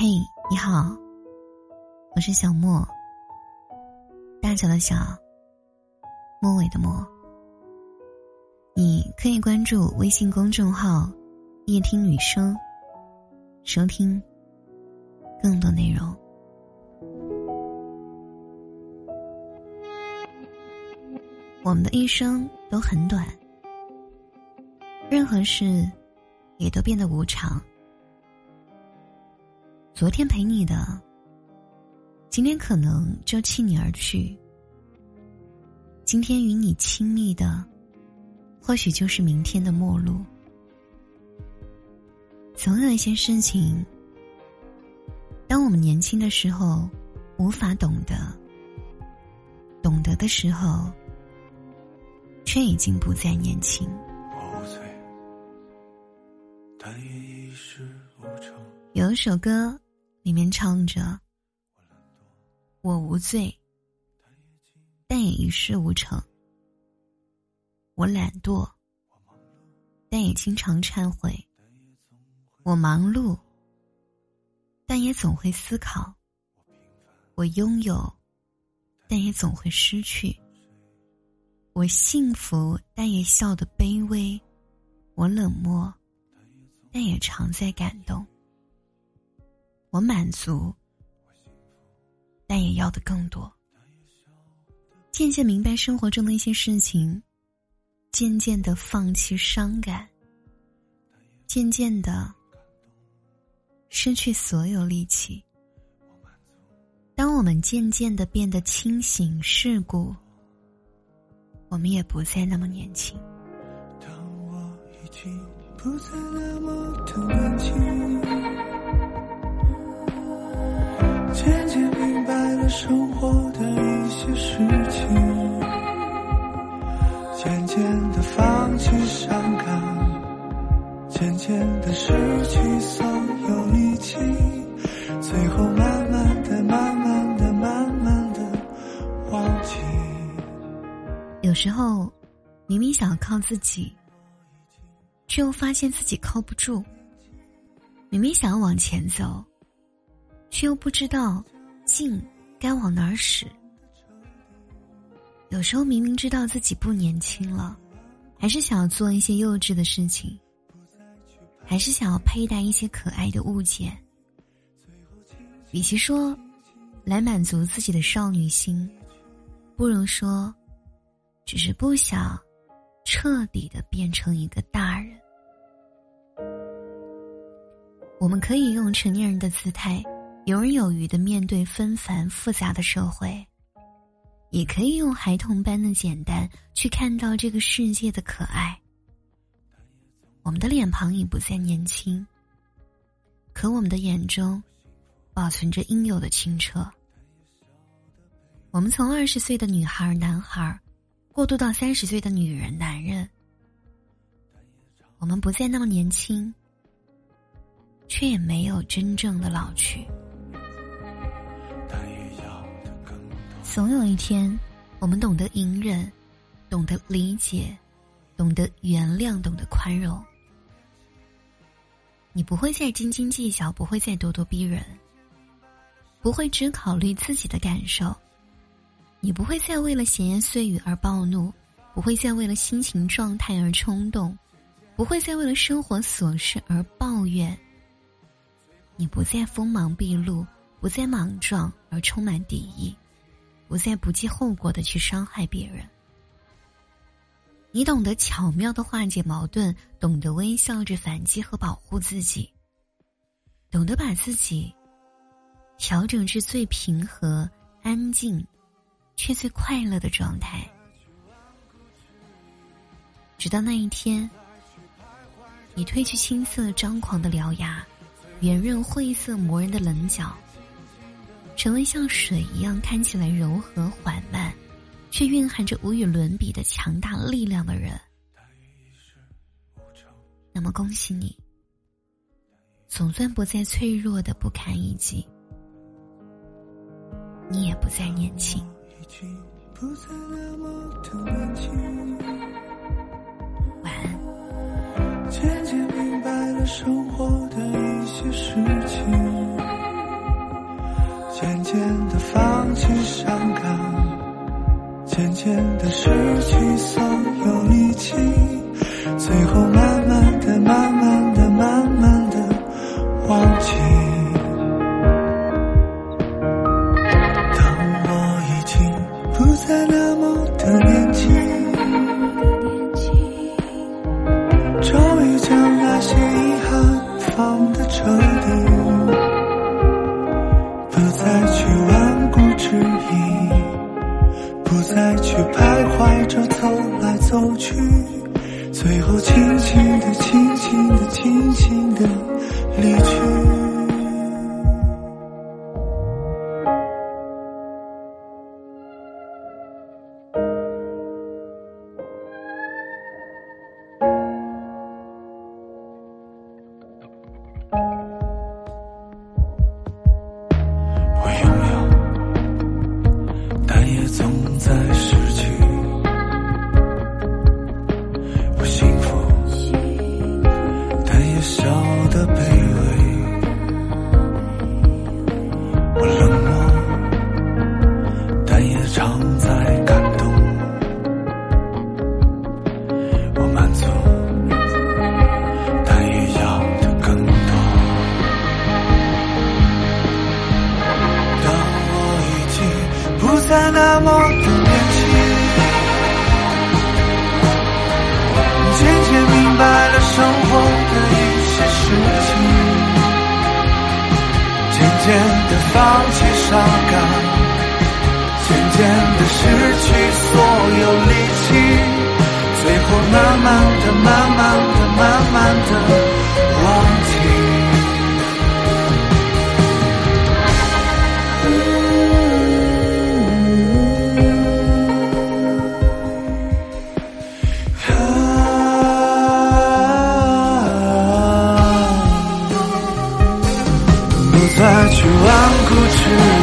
嘿，你好，我是小莫，大小的小，末尾的末。你可以关注微信公众号“夜听女生”，收听更多内容。我们的一生都很短，任何事也都变得无常。昨天陪你的，今天可能就弃你而去；今天与你亲密的，或许就是明天的陌路。总有一些事情，当我们年轻的时候无法懂得，懂得的时候。却已经不再年轻。有一首歌，里面唱着：“我无罪，但也一事无成。我懒惰，但也经常忏悔。我忙碌，但也总会思考。我拥有，但也总会失去。”我幸福，但也笑得卑微；我冷漠，但也常在感动。我满足，但也要的更多。渐渐明白生活中的一些事情，渐渐的放弃伤感，渐渐的失去所有力气。当我们渐渐的变得清醒世故。我们也不再那么年轻。当我已经不再那么的年轻，渐渐明白了生活的一些事情，渐渐的放弃伤感，渐渐的失去所有力气，最后慢慢的、慢慢的、慢慢的忘记。有时候，明明想要靠自己，却又发现自己靠不住；明明想要往前走，却又不知道劲该往哪儿使。有时候明明知道自己不年轻了，还是想要做一些幼稚的事情，还是想要佩戴一些可爱的物件。与其说来满足自己的少女心，不如说。只是不想彻底的变成一个大人。我们可以用成年人的姿态，游刃有余的面对纷繁复杂的社会，也可以用孩童般的简单去看到这个世界的可爱。我们的脸庞已不再年轻，可我们的眼中保存着应有的清澈。我们从二十岁的女孩、男孩。过渡到三十岁的女人、男人，我们不再那么年轻，却也没有真正的老去。总有一天，我们懂得隐忍，懂得理解，懂得原谅，懂得宽容。你不会再斤斤计较，不会再咄咄逼人，不会只考虑自己的感受。你不会再为了闲言碎语而暴怒，不会再为了心情状态而冲动，不会再为了生活琐事而抱怨。你不再锋芒毕露，不再莽撞而充满敌意，不再不计后果的去伤害别人。你懂得巧妙的化解矛盾，懂得微笑着反击和保护自己，懂得把自己调整至最平和、安静。却最快乐的状态，直到那一天，你褪去青涩张狂的獠牙，圆润晦涩磨人的棱角，成为像水一样看起来柔和缓慢，却蕴含着无与伦比的强大力量的人。那么恭喜你，总算不再脆弱的不堪一击，你也不再年轻。已经不再那么的年轻。晚安。渐渐明白了生活的一些事情。渐渐的放弃伤感，渐渐的失去最后轻轻的、轻轻的、轻轻的离去。慢、慢的、慢慢的忘记。不再去顽固执疑，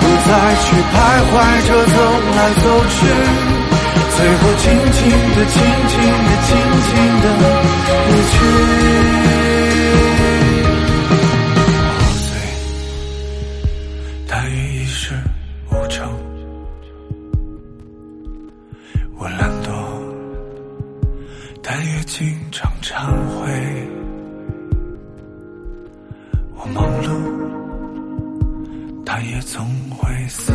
不再去徘徊着走来走去，最后轻轻的、轻轻的、轻轻的离去。我醉，但也一事无成。我懒惰，但也经常忏悔。我忙碌，但也总会思。